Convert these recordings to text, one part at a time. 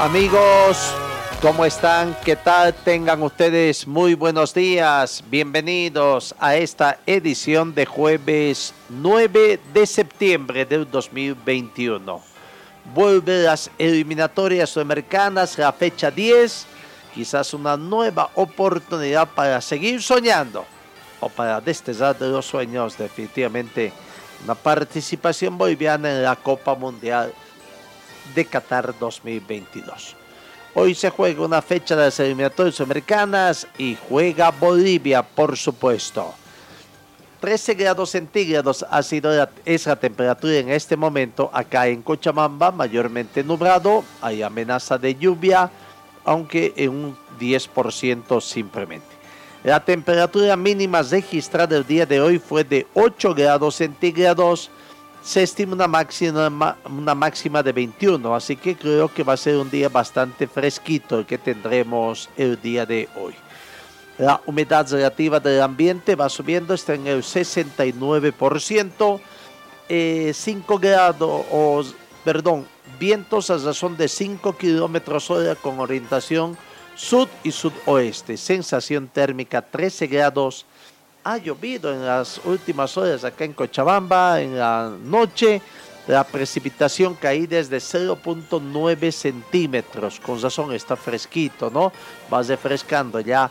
Amigos, ¿cómo están? ¿Qué tal? Tengan ustedes muy buenos días. Bienvenidos a esta edición de jueves 9 de septiembre del 2021. Vuelve las eliminatorias sudamericanas, la fecha 10. Quizás una nueva oportunidad para seguir soñando o para destellar de los sueños definitivamente una participación boliviana en la Copa Mundial de Qatar 2022. Hoy se juega una fecha de las eliminatorias americanas y juega Bolivia, por supuesto. 13 grados centígrados ha sido la, temperatura en este momento acá en Cochabamba, mayormente nublado, hay amenaza de lluvia, aunque en un 10% simplemente. La temperatura mínima registrada el día de hoy fue de 8 grados centígrados, se estima una máxima, una máxima de 21, así que creo que va a ser un día bastante fresquito el que tendremos el día de hoy. La humedad relativa del ambiente va subiendo, está en el 69%, eh, 5 grados, perdón, vientos a razón de 5 kilómetros hora con orientación sud y sudoeste, sensación térmica 13 grados ha llovido en las últimas horas acá en Cochabamba, en la noche. La precipitación caí desde 0.9 centímetros. Con razón está fresquito, ¿no? Va refrescando ya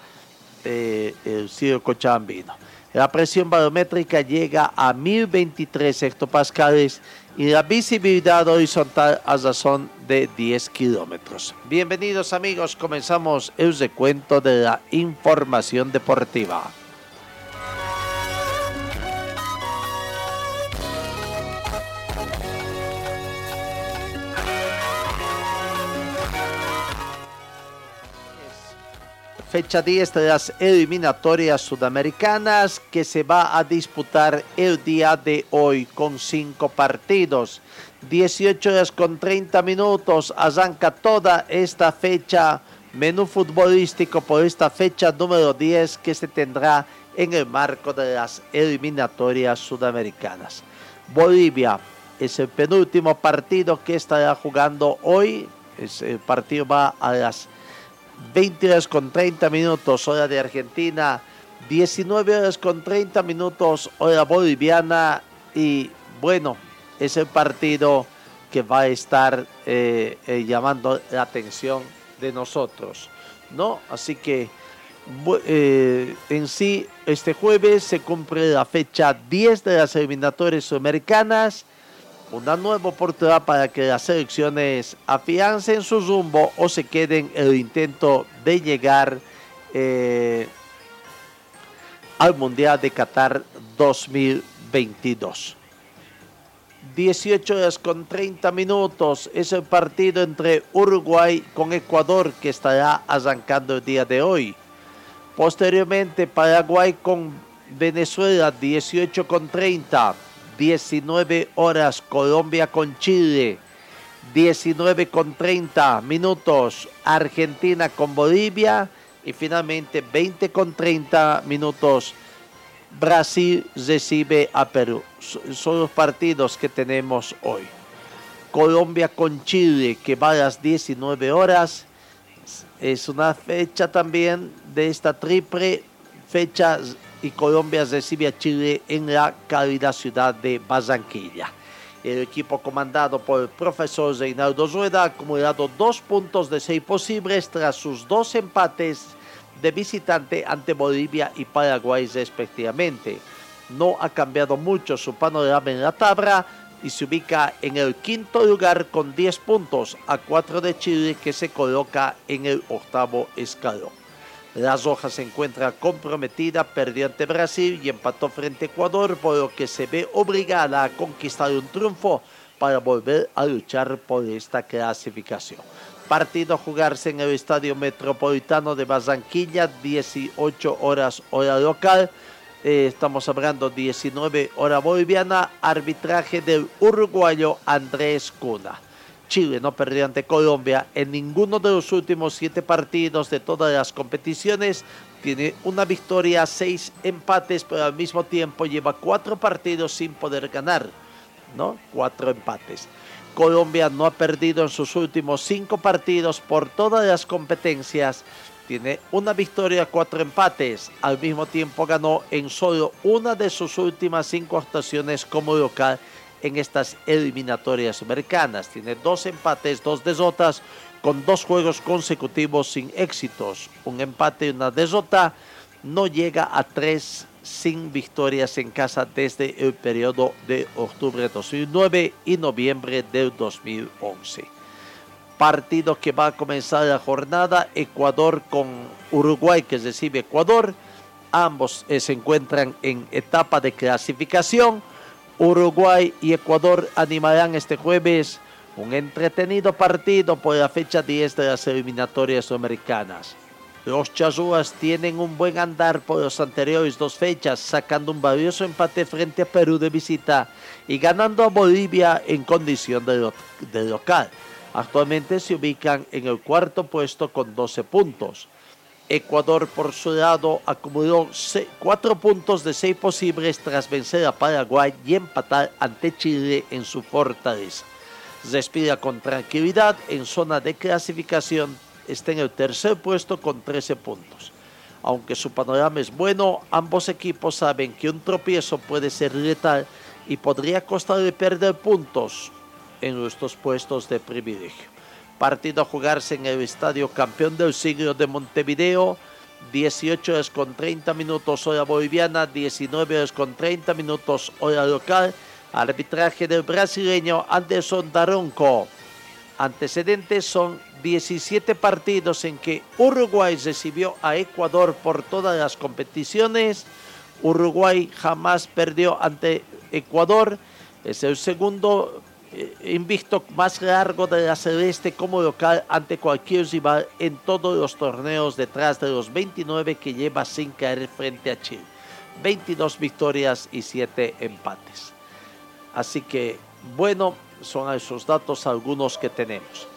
eh, el cielo cochabambino. La presión barométrica llega a 1023 hectopascales y la visibilidad horizontal a razón de 10 kilómetros. Bienvenidos amigos, comenzamos el recuento de la información deportiva. Fecha 10 de las eliminatorias sudamericanas que se va a disputar el día de hoy con cinco partidos. 18 horas con 30 minutos arranca toda esta fecha, menú futbolístico por esta fecha número 10 que se tendrá en el marco de las eliminatorias sudamericanas. Bolivia es el penúltimo partido que estará jugando hoy. el partido va a las 20 horas con 30 minutos, hora de Argentina, 19 horas con 30 minutos, hora boliviana. Y bueno, es el partido que va a estar eh, eh, llamando la atención de nosotros, ¿no? Así que eh, en sí, este jueves se cumple la fecha 10 de las eliminatorias sudamericanas una nueva oportunidad para que las selecciones afiancen su rumbo o se queden el intento de llegar eh, al Mundial de Qatar 2022. 18 horas con 30 minutos es el partido entre Uruguay con Ecuador que estará arrancando el día de hoy. Posteriormente Paraguay con Venezuela 18 con 30. 19 horas Colombia con Chile, 19 con 30 minutos Argentina con Bolivia y finalmente 20 con 30 minutos Brasil recibe a Perú. Son los partidos que tenemos hoy. Colombia con Chile que va a las 19 horas. Es una fecha también de esta triple fecha y Colombia recibe a Chile en la cálida ciudad de Barranquilla. El equipo comandado por el profesor Reinaldo Rueda ha acumulado dos puntos de seis posibles tras sus dos empates de visitante ante Bolivia y Paraguay respectivamente. No ha cambiado mucho su panorama en la tabla y se ubica en el quinto lugar con 10 puntos a 4 de Chile que se coloca en el octavo escalón. Las Rojas se encuentra comprometida, perdió ante Brasil y empató frente a Ecuador, por lo que se ve obligada a conquistar un triunfo para volver a luchar por esta clasificación. Partido a jugarse en el Estadio Metropolitano de Barranquilla, 18 horas hora local. Eh, estamos hablando 19 hora boliviana, arbitraje del uruguayo Andrés Cuna. Chile no perdió ante Colombia en ninguno de los últimos siete partidos de todas las competiciones. Tiene una victoria, seis empates, pero al mismo tiempo lleva cuatro partidos sin poder ganar. ¿no? Cuatro empates. Colombia no ha perdido en sus últimos cinco partidos por todas las competencias. Tiene una victoria, cuatro empates. Al mismo tiempo ganó en solo una de sus últimas cinco actuaciones como local en estas eliminatorias americanas. Tiene dos empates, dos derrotas, con dos juegos consecutivos sin éxitos. Un empate y una derrota no llega a tres sin victorias en casa desde el periodo de octubre de 2009 y noviembre del 2011. Partido que va a comenzar la jornada, Ecuador con Uruguay que recibe Ecuador. Ambos eh, se encuentran en etapa de clasificación. Uruguay y Ecuador animarán este jueves un entretenido partido por la fecha 10 de las eliminatorias americanas. Los Chazúas tienen un buen andar por las anteriores dos fechas, sacando un valioso empate frente a Perú de visita y ganando a Bolivia en condición de, local. Actualmente se ubican en el cuarto puesto con 12 puntos. Ecuador por su lado acumuló cuatro puntos de seis posibles tras vencer a Paraguay y empatar ante Chile en su fortaleza. Respira con tranquilidad en zona de clasificación, está en el tercer puesto con 13 puntos. Aunque su panorama es bueno, ambos equipos saben que un tropiezo puede ser letal y podría costarle perder puntos en estos puestos de privilegio. Partido a jugarse en el Estadio Campeón del Siglo de Montevideo. 18 horas con 30 minutos hora boliviana, 19 horas con 30 minutos hora local. Arbitraje del brasileño Anderson Daronco. Antecedentes son 17 partidos en que Uruguay recibió a Ecuador por todas las competiciones. Uruguay jamás perdió ante Ecuador. Es el segundo eh, invicto más largo de la Celeste como local ante cualquier rival en todos los torneos detrás de los 29 que lleva sin caer frente a Chile. 22 victorias y 7 empates. Así que, bueno, son esos datos algunos que tenemos.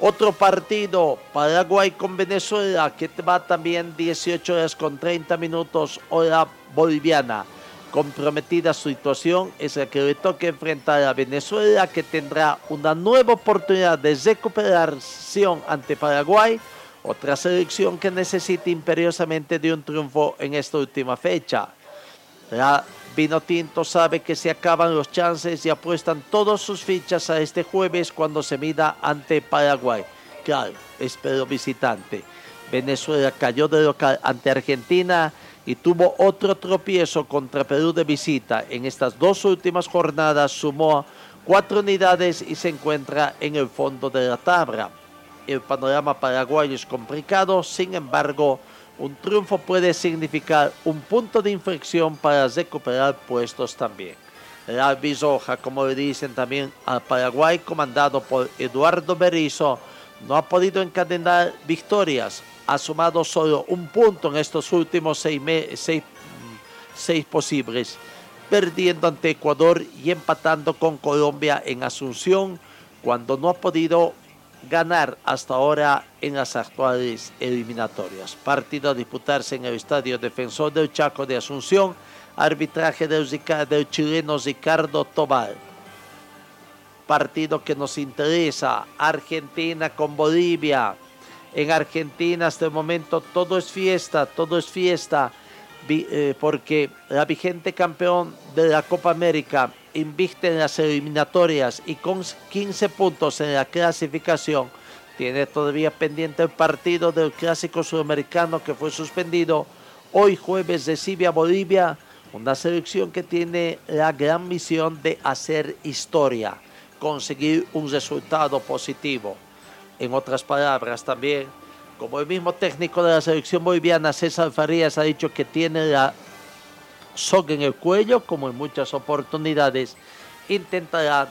Otro partido, Paraguay con Venezuela, que va también 18 horas con 30 minutos, hora boliviana comprometida situación es la que le toca enfrentar a Venezuela, que tendrá una nueva oportunidad de recuperación ante Paraguay, otra selección que necesita imperiosamente de un triunfo en esta última fecha. La Vino Tinto sabe que se acaban los chances y apuestan todas sus fichas a este jueves cuando se mida ante Paraguay. Claro, espero visitante. Venezuela cayó de local ante Argentina y tuvo otro tropiezo contra Perú de visita. En estas dos últimas jornadas sumó cuatro unidades y se encuentra en el fondo de la tabla. El panorama paraguayo es complicado, sin embargo, un triunfo puede significar un punto de inflexión para recuperar puestos también. La Bisoja, como le dicen también al Paraguay, comandado por Eduardo Berizzo, no ha podido encadenar victorias, ha sumado solo un punto en estos últimos seis, posibles, perdiendo ante Ecuador y empatando con Colombia en Asunción, cuando no ha podido ganar hasta ahora en las actuales eliminatorias. Partido a disputarse en el Estadio Defensor del Chaco de Asunción, arbitraje del, del chileno Ricardo Tobar. Partido que nos interesa, Argentina con Bolivia, en Argentina hasta el momento todo es fiesta, todo es fiesta, eh, porque la vigente campeón de la Copa América invicta en las eliminatorias y con 15 puntos en la clasificación, tiene todavía pendiente el partido del clásico sudamericano que fue suspendido. Hoy jueves recibe a Bolivia, una selección que tiene la gran misión de hacer historia, conseguir un resultado positivo. En otras palabras, también Como el mismo técnico de la selección boliviana, César Farías, ha dicho que tiene la soga en el cuello, como en muchas oportunidades, intentará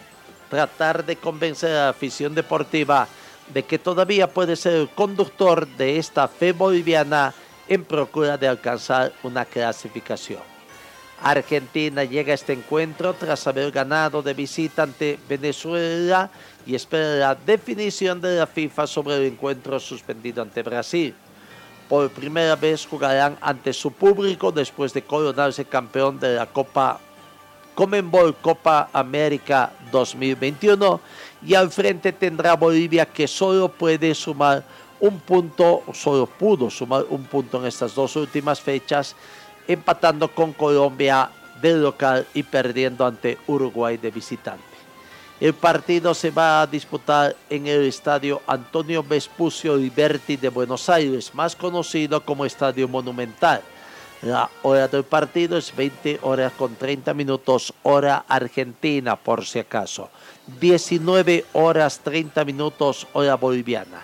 tratar de convencer a la afición deportiva de que todavía puede ser el conductor de esta fe boliviana en procura de alcanzar una clasificación. Argentina llega a este encuentro tras haber ganado de visita ante Venezuela y espera la definición de la FIFA sobre el encuentro suspendido ante Brasil. Por primera vez jugarán ante su público después de coronarse campeón de la Copa Comenbol Copa América 2021 y al frente tendrá Bolivia que solo puede sumar un punto, solo pudo sumar un punto en estas dos últimas fechas, empatando con Colombia de local y perdiendo ante Uruguay de visitante. El partido se va a disputar en el estadio Antonio Vespucio Liberti de Buenos Aires, más conocido como Estadio Monumental. La hora del partido es 20 horas con 30 minutos, hora argentina, por si acaso. 19 horas 30 minutos, hora boliviana.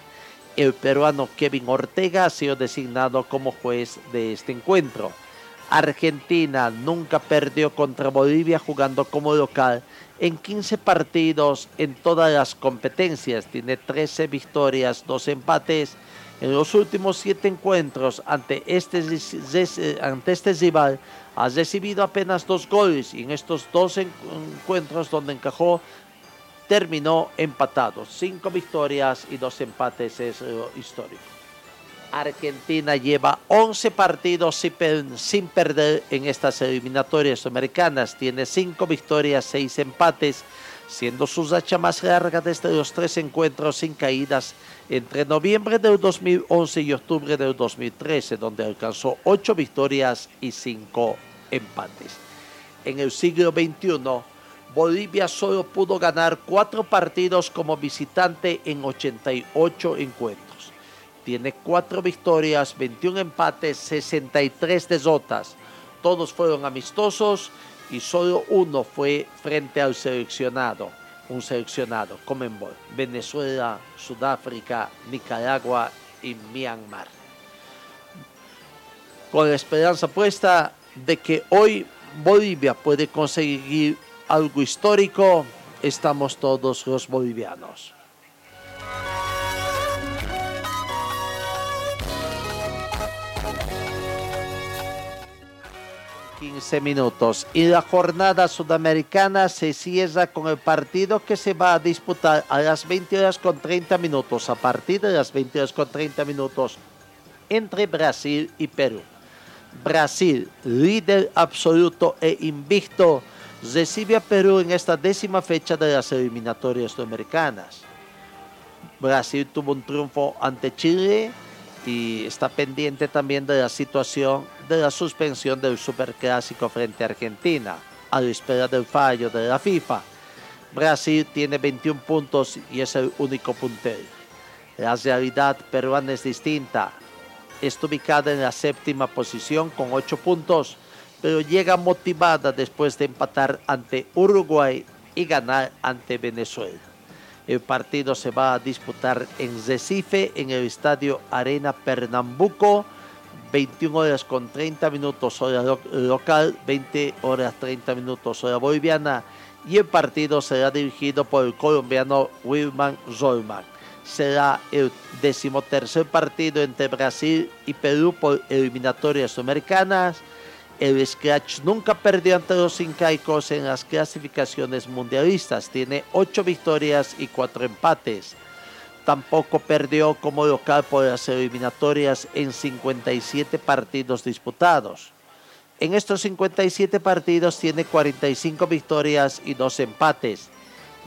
El peruano Kevin Ortega ha sido designado como juez de este encuentro. Argentina nunca perdió contra Bolivia jugando como local en 15 partidos en todas las competencias. Tiene 13 victorias, 2 empates en los últimos siete encuentros ante este, ante este rival ha recibido apenas dos goles y en estos dos encuentros donde encajó terminó empatado. Cinco victorias y dos empates es histórico. Argentina lleva 11 partidos sin perder en estas eliminatorias americanas. Tiene cinco victorias, seis empates siendo su racha más larga desde los tres encuentros sin caídas entre noviembre del 2011 y octubre del 2013, donde alcanzó ocho victorias y cinco empates. En el siglo XXI, Bolivia solo pudo ganar cuatro partidos como visitante en 88 encuentros. Tiene cuatro victorias, 21 empates, 63 derrotas. Todos fueron amistosos y solo uno fue frente al seleccionado, un seleccionado, Comenbol, Venezuela, Sudáfrica, Nicaragua y Myanmar. Con la esperanza puesta de que hoy Bolivia puede conseguir algo histórico, estamos todos los bolivianos. 15 minutos. Y la jornada sudamericana se cierra con el partido que se va a disputar a las 20 horas con 30 minutos, a partir de las 20 horas con 30 minutos, entre Brasil y Perú. Brasil, líder absoluto e invicto, recibe a Perú en esta décima fecha de las eliminatorias sudamericanas. Brasil tuvo un triunfo ante Chile y está pendiente también de la situación de la suspensión del Superclásico frente a Argentina, a la espera del fallo de la FIFA. Brasil tiene 21 puntos y es el único puntero. La realidad peruana es distinta. Está ubicada en la séptima posición con 8 puntos, pero llega motivada después de empatar ante Uruguay y ganar ante Venezuela. El partido se va a disputar en Recife, en el estadio Arena Pernambuco 21 horas con 30 minutos hora local, 20 horas 30 minutos hora boliviana y el partido será dirigido por el colombiano Wilman Zolman. Será el decimotercer partido entre Brasil y Perú por eliminatorias americanas. El Scratch nunca perdió ante los incaicos en las clasificaciones mundialistas. Tiene 8 victorias y 4 empates tampoco perdió como local por las eliminatorias en 57 partidos disputados. En estos 57 partidos tiene 45 victorias y 2 empates.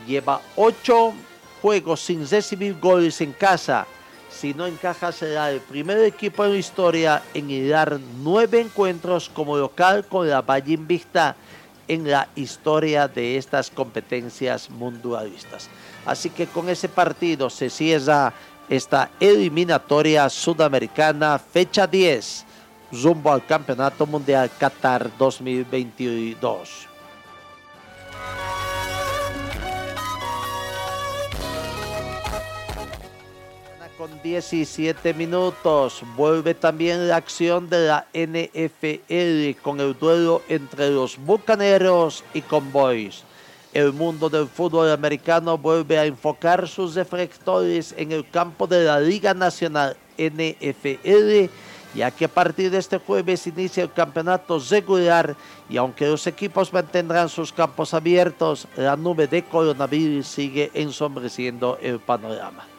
Lleva 8 juegos sin recibir goles en casa. Si no encaja será el primer equipo en la historia en hilar 9 encuentros como local con la Valle Invicta en la historia de estas competencias mundialistas. Así que con ese partido se cierra esta eliminatoria sudamericana fecha 10 rumbo al Campeonato Mundial Qatar 2022. Con 17 minutos. Vuelve también la acción de la NFL con el duelo entre los Bucaneros y Convoys. El mundo del fútbol americano vuelve a enfocar sus reflectores en el campo de la Liga Nacional NFL, ya que a partir de este jueves inicia el campeonato regular y aunque los equipos mantendrán sus campos abiertos, la nube de coronavirus sigue ensombreciendo el panorama.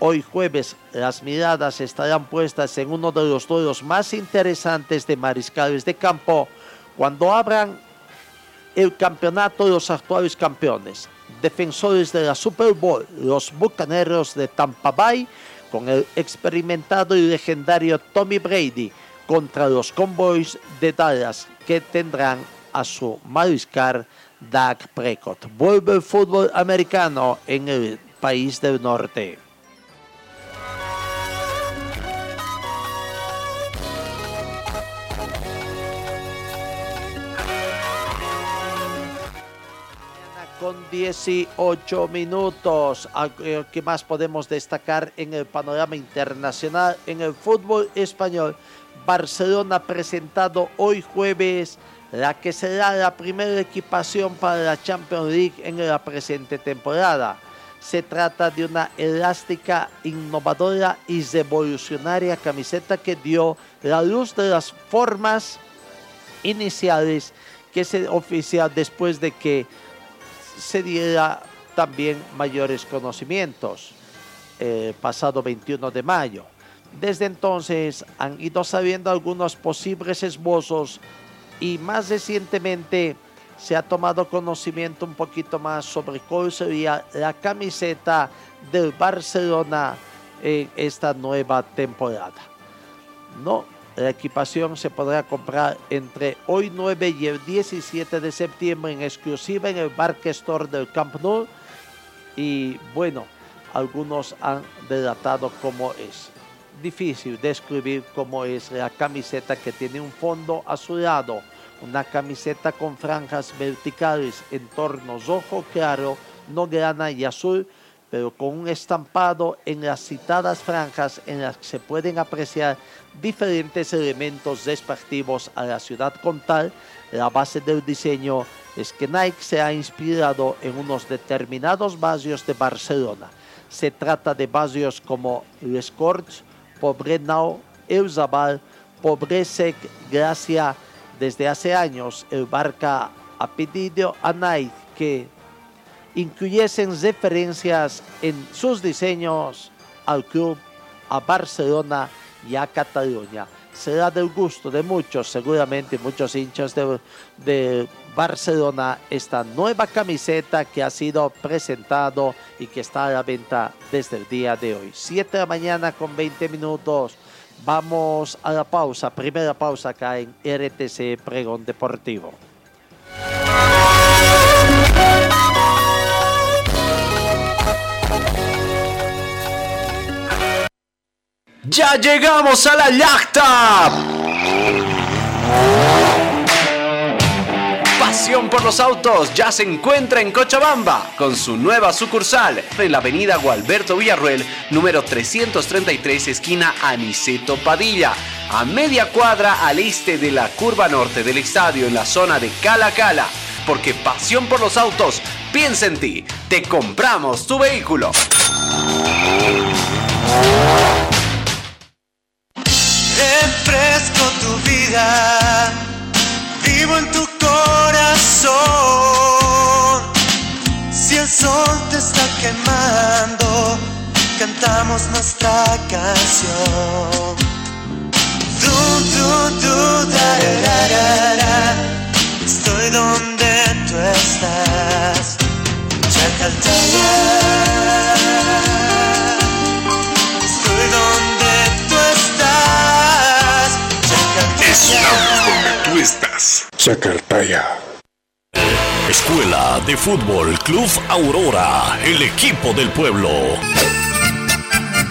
Hoy jueves las miradas estarán puestas en uno de los duelos más interesantes de mariscales de campo cuando abran el campeonato de los actuales campeones, defensores de la Super Bowl, los Bucaneros de Tampa Bay, con el experimentado y legendario Tommy Brady contra los Convoys de Dallas, que tendrán a su mariscal Doug Prescott. Vuelve el fútbol americano en el país del norte. Con 18 minutos. Eh, ¿Qué más podemos destacar en el panorama internacional? En el fútbol español, Barcelona presentado hoy jueves la que será la primera equipación para la Champions League en la presente temporada. Se trata de una elástica, innovadora y revolucionaria camiseta que dio la luz de las formas iniciales que se oficia después de que se diera también mayores conocimientos eh, pasado 21 de mayo. Desde entonces han ido sabiendo algunos posibles esbozos y más recientemente se ha tomado conocimiento un poquito más sobre cuál sería la camiseta del Barcelona en esta nueva temporada. No, la equipación se podrá comprar entre hoy 9 y el 17 de septiembre en exclusiva en el Barque Store del Camp Nou. Y bueno, algunos han delatado cómo es. Difícil describir cómo es la camiseta que tiene un fondo azulado, una camiseta con franjas verticales en torno rojo claro, no grana y azul pero con un estampado en las citadas franjas en las que se pueden apreciar diferentes elementos despectivos a la ciudad con tal, la base del diseño es que Nike se ha inspirado en unos determinados barrios de Barcelona. Se trata de barrios como Les Corts, Pobrenau, Eusabal, Pobresec, Gracia. Desde hace años, el Barca ha pedido a Nike que incluyesen referencias en sus diseños al club, a Barcelona y a Cataluña. Será del gusto de muchos, seguramente muchos hinchas de, de Barcelona, esta nueva camiseta que ha sido presentado y que está a la venta desde el día de hoy. 7 de la mañana con 20 minutos. Vamos a la pausa, primera pausa acá en RTC Pregón Deportivo. ¡Ya llegamos a la yachta! Pasión por los autos ya se encuentra en Cochabamba con su nueva sucursal en la avenida Gualberto Villarruel, número 333, esquina Aniceto Padilla, a media cuadra al este de la curva norte del estadio en la zona de Cala Cala. Porque pasión por los autos, piensa en ti, te compramos tu vehículo. Tu vida, vivo en tu corazón. Si el sol te está quemando, cantamos nuestra canción. Du, du, du, da, da, da, Estoy donde tú estás. Chacaltaya. Escuela de Fútbol Club Aurora, el equipo del pueblo.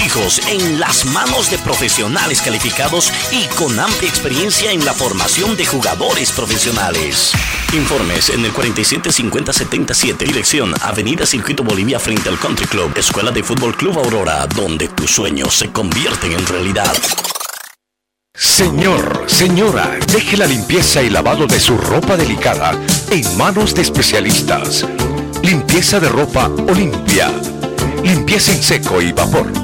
hijos en las manos de profesionales calificados y con amplia experiencia en la formación de jugadores profesionales. Informes en el 475077, dirección Avenida Circuito Bolivia frente al Country Club, Escuela de Fútbol Club Aurora, donde tus sueños se convierten en realidad. Señor, señora, deje la limpieza y lavado de su ropa delicada en manos de especialistas. Limpieza de ropa Olimpia. Limpieza en seco y vapor.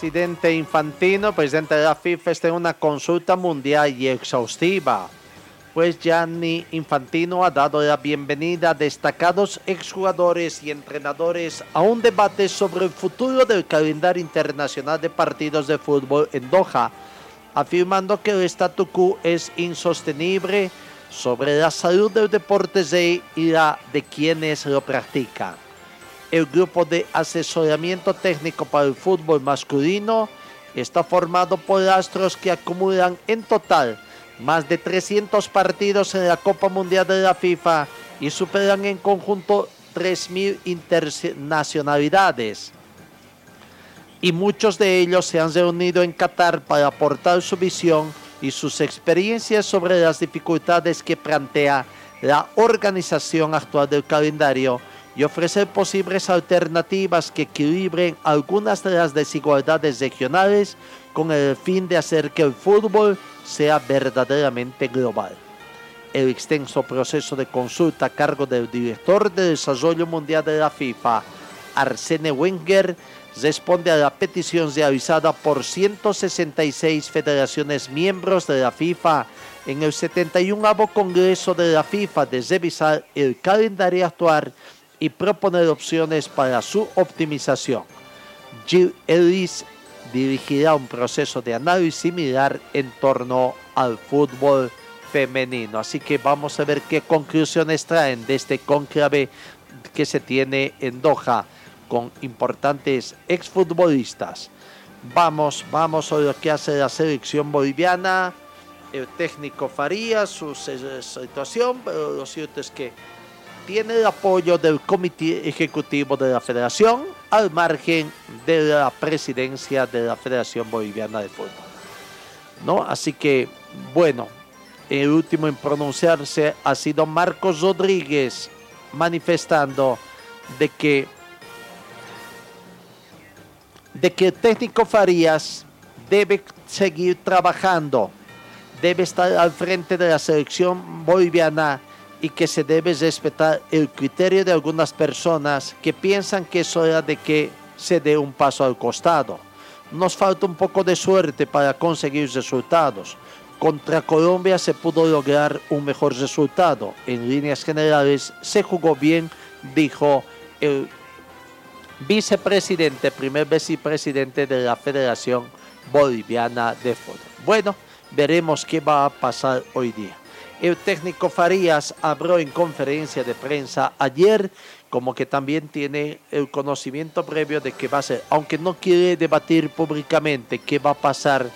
Presidente Infantino, presidente de la FIFA, está en una consulta mundial y exhaustiva. Pues Gianni Infantino ha dado la bienvenida a destacados exjugadores y entrenadores a un debate sobre el futuro del calendario internacional de partidos de fútbol en Doha, afirmando que el statu quo es insostenible sobre la salud del deporte y la de quienes lo practican el grupo de asesoramiento técnico para el fútbol masculino está formado por astros que acumulan en total más de 300 partidos en la Copa Mundial de la FIFA y superan en conjunto 3.000 internacionalidades. Y muchos de ellos se han reunido en Qatar para aportar su visión y sus experiencias sobre las dificultades que plantea la organización actual del calendario y ofrecer posibles alternativas que equilibren algunas de las desigualdades regionales con el fin de hacer que el fútbol sea verdaderamente global. El extenso proceso de consulta a cargo del director de Desarrollo Mundial de la FIFA, Arsene Wenger, responde a la petición realizada por 166 federaciones miembros de la FIFA en el 71 Congreso de la FIFA de revisar el calendario actual y proponer opciones para su optimización. Jill Ellis dirigirá un proceso de análisis similar en torno al fútbol femenino. Así que vamos a ver qué conclusiones traen de este conclave que se tiene en Doha con importantes exfutbolistas. Vamos, vamos a lo que hace la selección boliviana. El técnico Faría su situación, pero lo cierto es que tiene el apoyo del Comité Ejecutivo de la Federación al margen de la presidencia de la Federación Boliviana de Fútbol. ¿No? Así que, bueno, el último en pronunciarse ha sido Marcos Rodríguez, manifestando de que, de que el técnico Farías debe seguir trabajando, debe estar al frente de la selección boliviana y que se debe respetar el criterio de algunas personas que piensan que es hora de que se dé un paso al costado. Nos falta un poco de suerte para conseguir resultados. Contra Colombia se pudo lograr un mejor resultado. En líneas generales se jugó bien, dijo el vicepresidente, primer vicepresidente de la Federación Boliviana de Fútbol. Bueno, veremos qué va a pasar hoy día. El técnico Farías habló en conferencia de prensa ayer, como que también tiene el conocimiento previo de que va a ser, aunque no quiere debatir públicamente qué va a pasar,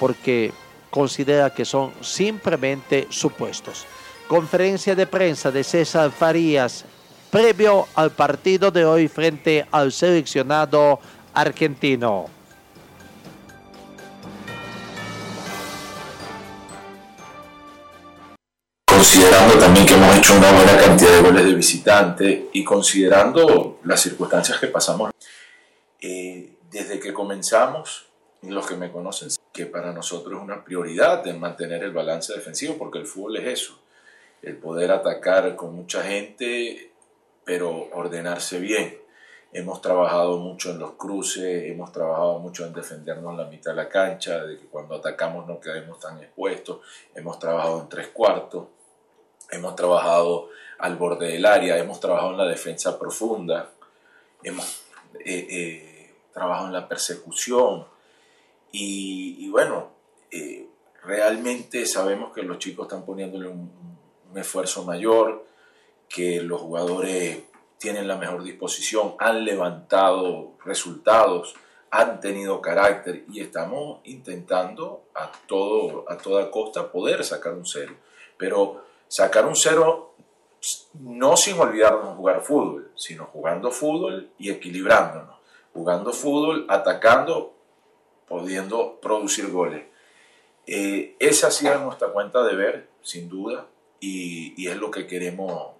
porque considera que son simplemente supuestos. Conferencia de prensa de César Farías previo al partido de hoy frente al seleccionado argentino. Considerando también que hemos hecho una buena cantidad de goles de visitante y considerando las circunstancias que pasamos. Eh, desde que comenzamos los que me conocen, que para nosotros es una prioridad el mantener el balance defensivo, porque el fútbol es eso, el poder atacar con mucha gente, pero ordenarse bien. Hemos trabajado mucho en los cruces, hemos trabajado mucho en defendernos en la mitad de la cancha, de que cuando atacamos no quedemos tan expuestos. Hemos trabajado en tres cuartos, hemos trabajado al borde del área, hemos trabajado en la defensa profunda, hemos eh, eh, trabajado en la persecución. Y, bueno, eh, realmente sabemos que los chicos están poniéndole un, un esfuerzo mayor, que los jugadores tienen la mejor disposición, han levantado resultados, han tenido carácter y estamos intentando a, todo, a toda costa poder sacar un cero. Pero sacar un cero no sin olvidarnos jugar fútbol, sino jugando fútbol y equilibrándonos, jugando fútbol, atacando, pudiendo producir goles. Eh, esa ha sido nuestra cuenta de ver, sin duda, y, y es lo que queremos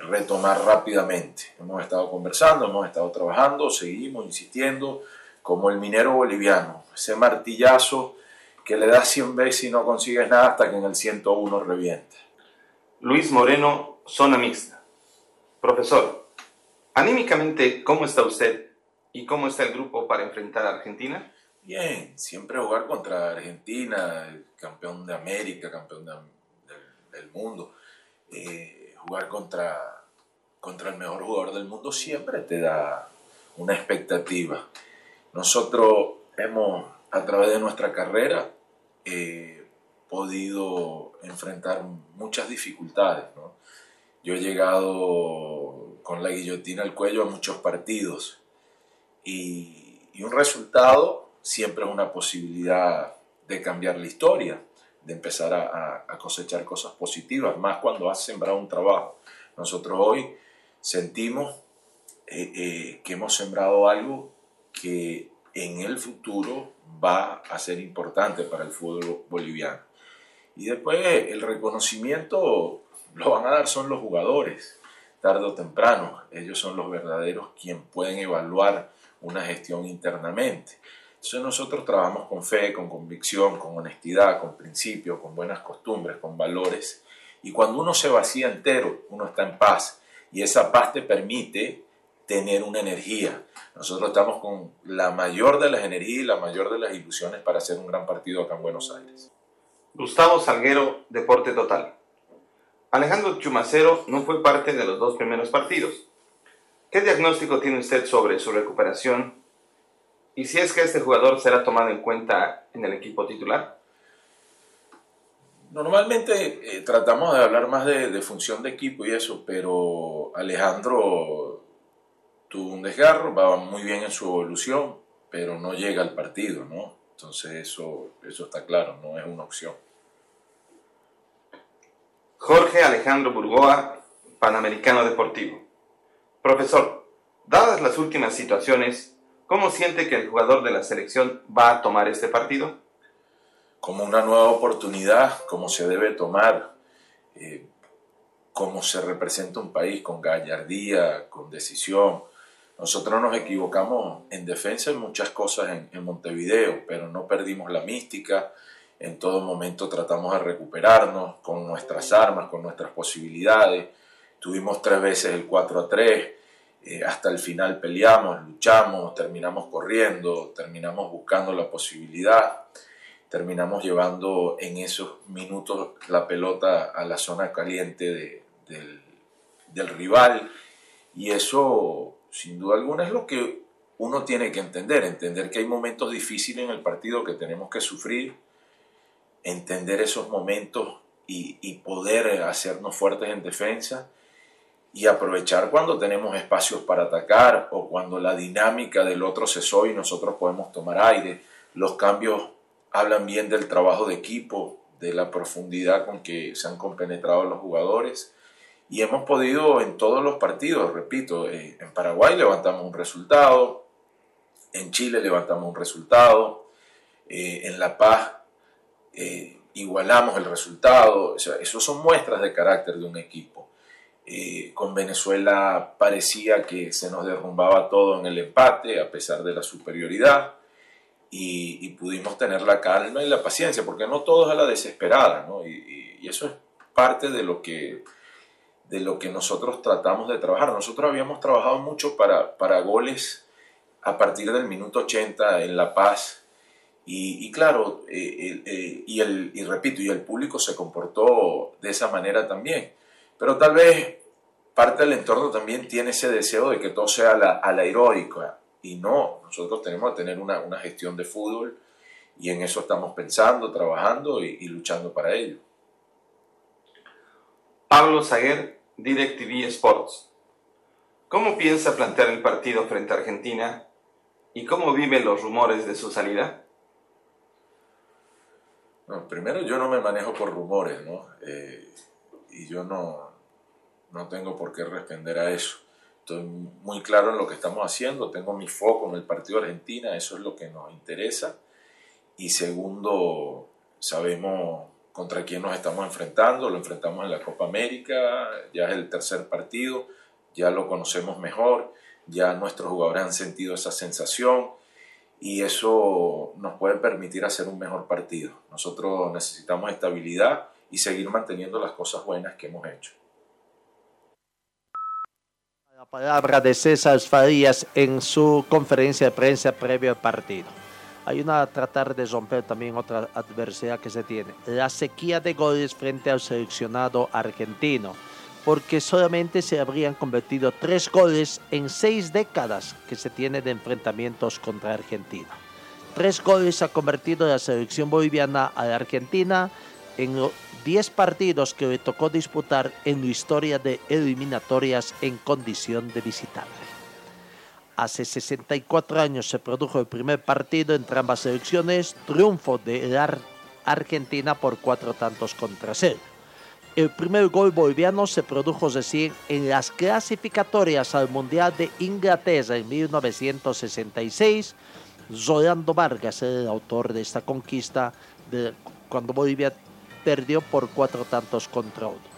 retomar rápidamente. Hemos estado conversando, hemos estado trabajando, seguimos insistiendo, como el minero boliviano, ese martillazo que le das 100 veces y no consigues nada hasta que en el 101 revienta. Luis Moreno, zona mixta. Profesor, anímicamente, ¿cómo está usted y cómo está el grupo para enfrentar a Argentina? Bien, siempre jugar contra Argentina, campeón de América, campeón del, mundo. Eh, jugar contra, contra el mejor jugador del mundo siempre te da una expectativa. Nosotros hemos, a través de nuestra carrera, eh, podido enfrentar muchas dificultades. Yo he llegado con la guillotina al cuello a muchos partidos y, y un resultado siempre es una posibilidad de cambiar la historia de empezar a, cosechar cosas positivas, más cuando has sembrado un trabajo. Nosotros hoy sentimos eh, eh, que hemos sembrado algo que en el futuro va a ser importante para el fútbol boliviano. Y después el reconocimiento lo van a dar son los jugadores, tarde o temprano. Ellos son los verdaderos quienes pueden evaluar una gestión internamente. Entonces nosotros trabajamos con fe, con convicción, con honestidad, con principio, con buenas costumbres, con valores. Y cuando uno se vacía entero, uno está en paz. Y esa paz te permite tener una energía. Nosotros estamos con la mayor de las energías y la mayor de las ilusiones para hacer un gran partido acá en Buenos Aires. Gustavo Salguero, Deporte Total. Alejandro Chumacero no fue parte de los dos primeros partidos. ¿Qué diagnóstico tiene usted sobre su recuperación ¿Y si es que este jugador será tomado en cuenta en el equipo titular? Normalmente eh, tratamos de hablar más de, función de equipo y eso, pero Alejandro tuvo un desgarro, va muy bien en su evolución, pero no llega al partido, ¿no? Entonces eso, eso está claro, no es una opción. Jorge Alejandro Burgoa, Panamericano Deportivo. Profesor, dadas las últimas situaciones, ¿Cómo siente que el jugador de la selección va a tomar este partido? Como una nueva oportunidad, como se debe tomar, eh, como se representa un país con gallardía, con decisión. Nosotros nos equivocamos en defensa en muchas cosas en, en Montevideo, pero no perdimos la mística. En todo momento tratamos de recuperarnos con nuestras armas, con nuestras posibilidades. Tuvimos tres veces el 4 a 3 eh, hasta el final peleamos, luchamos, terminamos corriendo, terminamos buscando la posibilidad, terminamos llevando en esos minutos la pelota a la zona caliente del, del rival y eso sin duda alguna es lo que uno tiene que entender, entender que hay momentos difíciles en el partido que tenemos que sufrir, entender esos momentos y, poder hacernos fuertes en defensa y aprovechar cuando tenemos espacios para atacar o cuando la dinámica del otro cesó y nosotros podemos tomar aire. Los cambios hablan bien del trabajo de equipo, de la profundidad con que se han compenetrado los jugadores y hemos podido en todos los partidos, repito, eh, en Paraguay levantamos un resultado, en Chile levantamos un resultado, eh, en La Paz eh, igualamos el resultado, o sea, esos son muestras de carácter de un equipo. Eh, con Venezuela parecía que se nos derrumbaba todo en el empate a pesar de la superioridad y, pudimos tener la calma y la paciencia, porque no todo es a la desesperada, ¿no? Y, y, eso es parte de lo, que, de lo que nosotros tratamos de trabajar. Nosotros habíamos trabajado mucho para, para goles a partir del minuto 80 en La Paz, y, y claro, eh, eh, y, el, y repito, y el público se comportó de esa manera también. Pero tal vez parte del entorno también tiene ese deseo de que todo sea la, a la heroica. Y no, nosotros tenemos que tener una, una, gestión de fútbol y en eso estamos pensando, trabajando y, luchando para ello. Pablo Zaguer, DirecTV Sports. ¿Cómo piensa plantear el partido frente a Argentina y cómo viven los rumores de su salida? Primero yo no me manejo por rumores, ¿no? Eh, y yo no, no tengo por qué responder a eso. Estoy muy claro en lo que estamos haciendo, tengo mi foco en el partido Argentina, eso es lo que nos interesa. Y segundo, sabemos contra quién nos estamos enfrentando, lo enfrentamos en la Copa América, ya es el tercer partido, ya lo conocemos mejor, ya nuestros jugadores han sentido esa sensación y eso nos puede permitir hacer un mejor partido. Nosotros necesitamos estabilidad y seguir manteniendo las cosas buenas que hemos hecho palabra de César Farías en su conferencia de prensa previo al partido. Hay una tratar de romper también otra adversidad que se tiene, la sequía de goles frente al seleccionado argentino, porque solamente se habrían convertido tres goles en seis décadas que se tiene de enfrentamientos contra Argentina. Tres goles ha convertido la selección boliviana a la Argentina en 10 partidos que le tocó disputar en la historia de eliminatorias en condición de visitante. Hace 64 años se produjo el primer partido entre ambas selecciones, triunfo de la Argentina por cuatro tantos contra cero. El primer gol boliviano se produjo recién en las clasificatorias al Mundial de Inglaterra en 1966. Rolando Vargas era el autor de esta conquista de, cuando Bolivia perdió por cuatro tantos contra uno.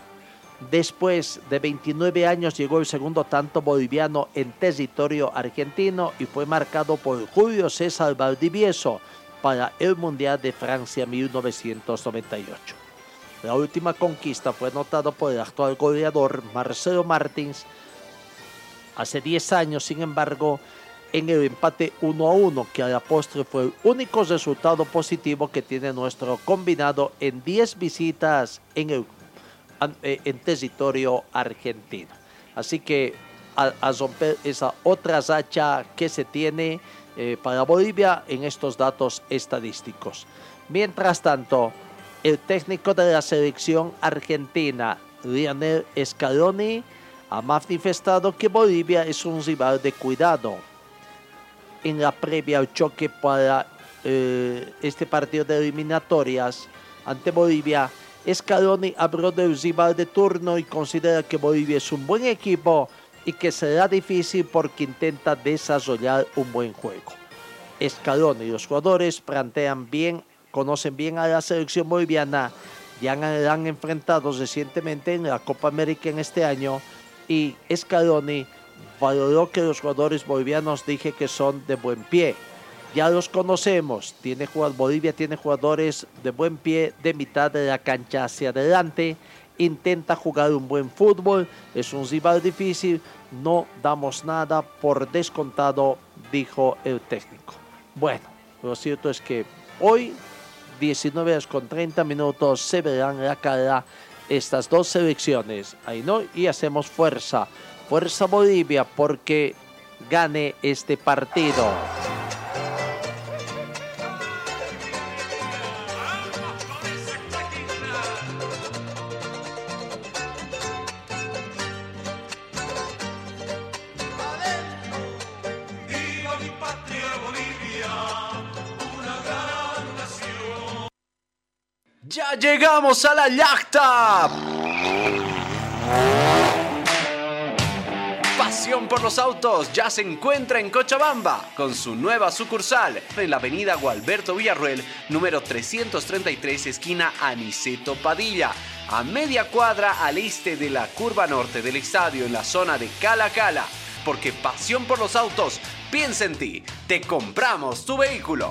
Después de 29 años llegó el segundo tanto boliviano en territorio argentino y fue marcado por Julio César Valdivieso para el Mundial de Francia 1998. La última conquista fue anotada por el actual goleador Marcelo Martins. Hace 10 años, sin embargo, en el empate 1 a 1, que a la postre fue el único resultado positivo que tiene nuestro combinado en 10 visitas en, el, en territorio argentino. Así que a, romper esa otra racha que se tiene eh, para Bolivia en estos datos estadísticos. Mientras tanto, el técnico de la selección argentina, Lionel Scaloni, ha manifestado que Bolivia es un rival de cuidado en la previa al choque para eh, este partido de eliminatorias ante Bolivia, Scaloni habló del rival de turno y considera que Bolivia es un buen equipo y que será difícil porque intenta desarrollar un buen juego. Scaloni y los jugadores plantean bien, conocen bien a la selección boliviana, ya han enfrentado recientemente en la Copa América en este año y Scaloni valoró que los jugadores bolivianos dije que son de buen pie. Ya los conocemos, tiene, Bolivia tiene jugadores de buen pie de mitad de la cancha hacia adelante, intenta jugar un buen fútbol, es un rival difícil, no damos nada por descontado, dijo el técnico. Bueno, lo cierto es que hoy, 19 horas con 30 minutos, se verán la cara estas dos selecciones. Ahí no, y hacemos fuerza Fuerza Bolivia porque gane este partido. Llegamos a la yacta. Pasión por los autos ya se encuentra en Cochabamba con su nueva sucursal en la avenida Gualberto Villarruel, número 333, esquina Aniceto Padilla, a media cuadra al este de la curva norte del estadio en la zona de Cala Cala. Porque pasión por los autos, piensa en ti, te compramos tu vehículo.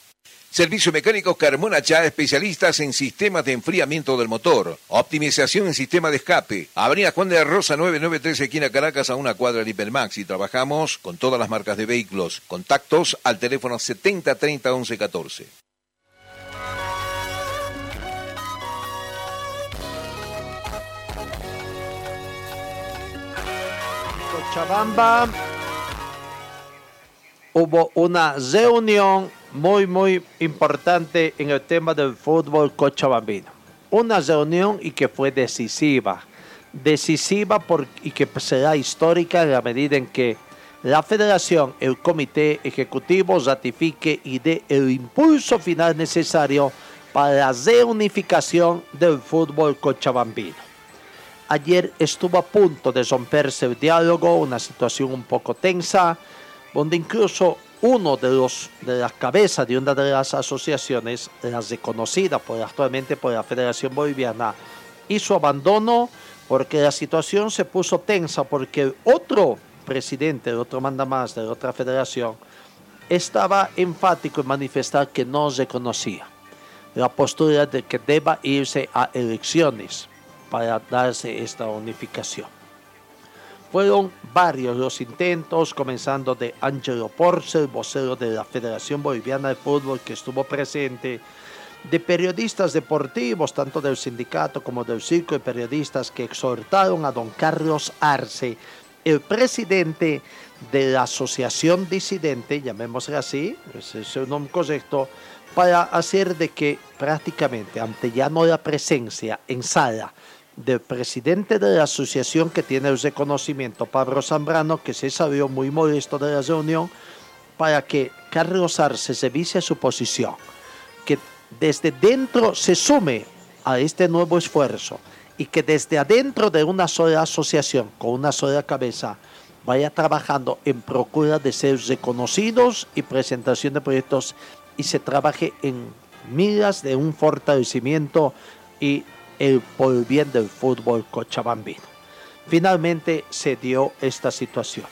Servicio mecánico Carmona Chá, especialistas en sistemas de enfriamiento del motor. Optimización en sistema de escape. Avenida Juan de la Rosa 993, esquina Caracas, a una cuadra de Hipermax. Y trabajamos con todas las marcas de vehículos. Contactos al teléfono 70 30 11 14. Cochabamba hubo una reunión muy, muy importante en el tema del fútbol cochabambino. Una reunión y que fue decisiva. Decisiva por, y que será histórica en la medida en que la federación, el comité ejecutivo ratifique y dé el impulso final necesario para la reunificación del fútbol cochabambino. Ayer estuvo a punto de romperse el diálogo, una situación un poco tensa, donde incluso uno de los de las cabezas de una de las asociaciones, las reconocidas por, actualmente por la Federación Boliviana, hizo abandono porque la situación se puso tensa porque otro presidente, el otro mandamás de la otra federación, estaba enfático en manifestar que no reconocía la postura de que deba irse a elecciones para darse esta unificación. Fueron varios los intentos, comenzando de Angelo Porcel, vocero de la Federación Boliviana de Fútbol que estuvo presente, de periodistas deportivos, tanto del sindicato como del circo de periodistas, que exhortaron a don Carlos Arce, el presidente de la Asociación Disidente, llamémosle así, ese es el nombre correcto, para hacer de que prácticamente, ante ya no la presencia en sala del presidente de la asociación que tiene el reconocimiento, Pablo Zambrano, que se salió muy molesto de la reunión, para que Carlos Arce se vise su posición, que desde dentro se sume a este nuevo esfuerzo y que desde adentro de una sola asociación, con una sola cabeza, vaya trabajando en procura de ser reconocidos y presentación de proyectos y se trabaje en miras de un fortalecimiento y el por bien del fútbol cochabambino. Finalmente se dio esta situación.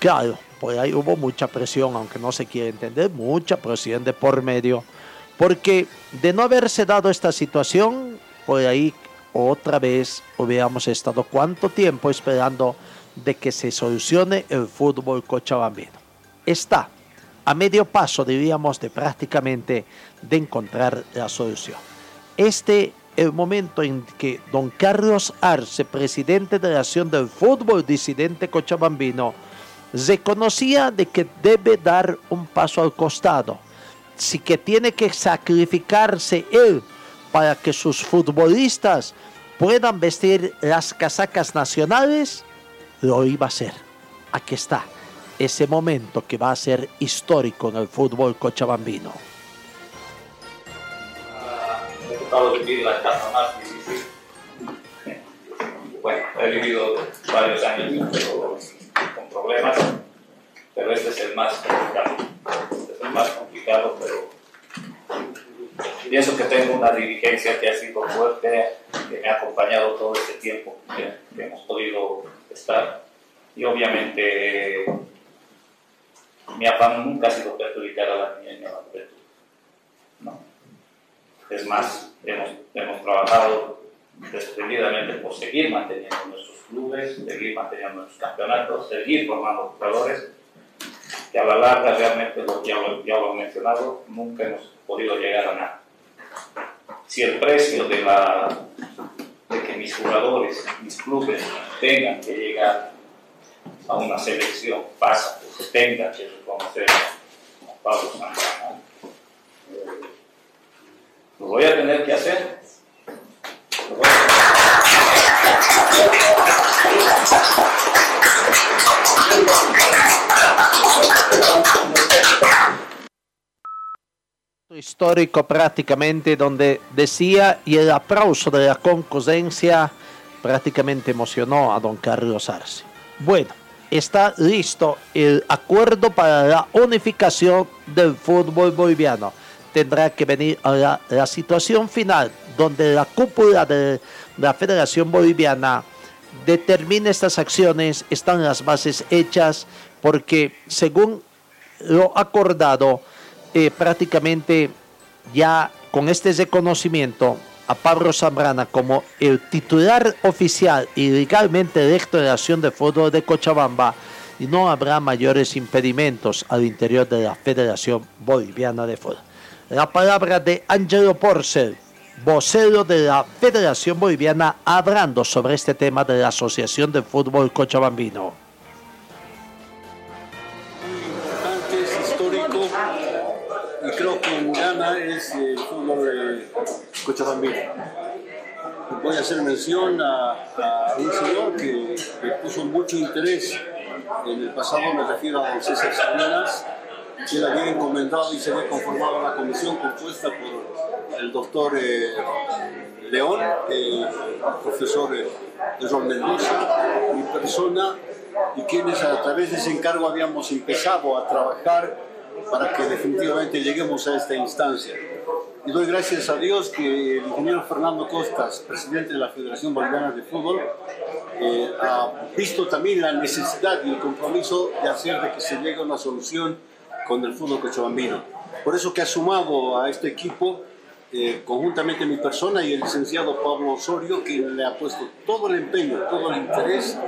Claro, por ahí hubo mucha presión, aunque no se quiere entender, mucha presión de por medio, porque de no haberse dado esta situación, por ahí otra vez hubiéramos estado cuánto tiempo esperando de que se solucione el fútbol cochabambino. Está a medio paso, diríamos, de prácticamente de encontrar la solución. Este el momento en que don Carlos Arce, presidente de la Acción del Fútbol Disidente Cochabambino, reconocía de que debe dar un paso al costado, si que tiene que sacrificarse él para que sus futbolistas puedan vestir las casacas nacionales, lo iba a hacer. Aquí está ese momento que va a ser histórico en el fútbol cochabambino la etapa más difícil. Bueno, he vivido varios años con problemas, pero este es el más complicado. Este es el más complicado, pero pienso que tengo una dirigencia que ha sido fuerte, que me ha acompañado todo este tiempo que, hemos podido estar. Y obviamente mi afán nunca ha sido perjudicar a la niña y a la. Es más, hemos, hemos trabajado desprendidamente por seguir manteniendo nuestros clubes, seguir manteniendo nuestros campeonatos, seguir formando jugadores, que a la larga realmente, ya, lo, ya lo he mencionado, nunca hemos podido llegar a nada. Si el precio de, la, de que mis jugadores, mis clubes tengan que llegar a una selección, pasa que se tenga que reconocer a Pablo Zambrana. Lo voy a tener que hacer. Histórico prácticamente donde decía y el aplauso de la concurrencia prácticamente emocionó a don Carlos Arce. Bueno, está listo el acuerdo para la unificación del fútbol boliviano. Tendrá que venir a la, situación final donde la cúpula de la Federación Boliviana determine estas acciones, están las bases hechas, porque según lo acordado, eh, prácticamente ya con este reconocimiento a Pablo Zambrana como el titular oficial y legalmente electo de la Acción de Fútbol de Cochabamba, y no habrá mayores impedimentos al interior de la Federación Boliviana de Fútbol. La palabra de Angelo Porcel, vocero de la Federación Boliviana, hablando sobre este tema de la Asociación de Fútbol Cochabambino. importante, es histórico y creo que gana es el fútbol de Cochabambino. Voy a hacer mención a, a un señor que, que puso mucho interés en el pasado, me refiero a César Salinas, que él había encomendado y se había conformado una comisión compuesta por el doctor eh, León, el profesor eh, Mendoza, mi persona, y quienes a través de ese encargo habíamos empezado a trabajar para que definitivamente lleguemos a esta instancia. Y doy gracias a Dios que el ingeniero Fernando Costas, presidente de la Federación Boliviana de Fútbol, eh, ha visto también la necesidad y el compromiso de hacer de que se llegue a una solución con el fútbol cochabambino. Por eso que ha sumado a este equipo eh, conjuntamente mi persona y el licenciado Pablo Osorio, quien le ha puesto todo el empeño, todo el interés,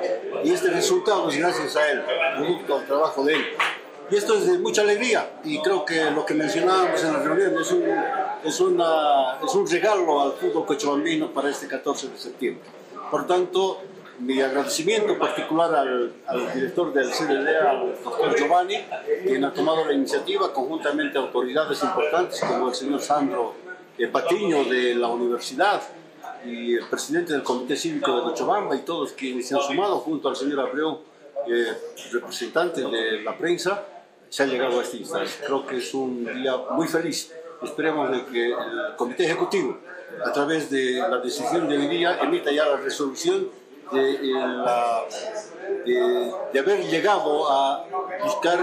y este resultado es gracias a él, producto al trabajo de él. Y esto es de mucha alegría, y creo que lo que mencionábamos en la reunión es un, es una, es un regalo al fútbol cochabambino para este 14 de septiembre. Por tanto, mi agradecimiento particular al, al director del CDD, al doctor Giovanni, quien ha tomado la iniciativa conjuntamente a autoridades importantes como el señor Sandro eh, Patiño de la universidad y el presidente del Comité Cívico de Cochabamba y todos quienes se han sumado junto al señor Abreu, eh, representante de la prensa, se ha llegado a esta instancia. Creo que es un día muy feliz. Esperemos de que el Comité Ejecutivo, a través de la decisión de hoy día, emita ya la resolución de, eh, la- de- de haber llegado a buscar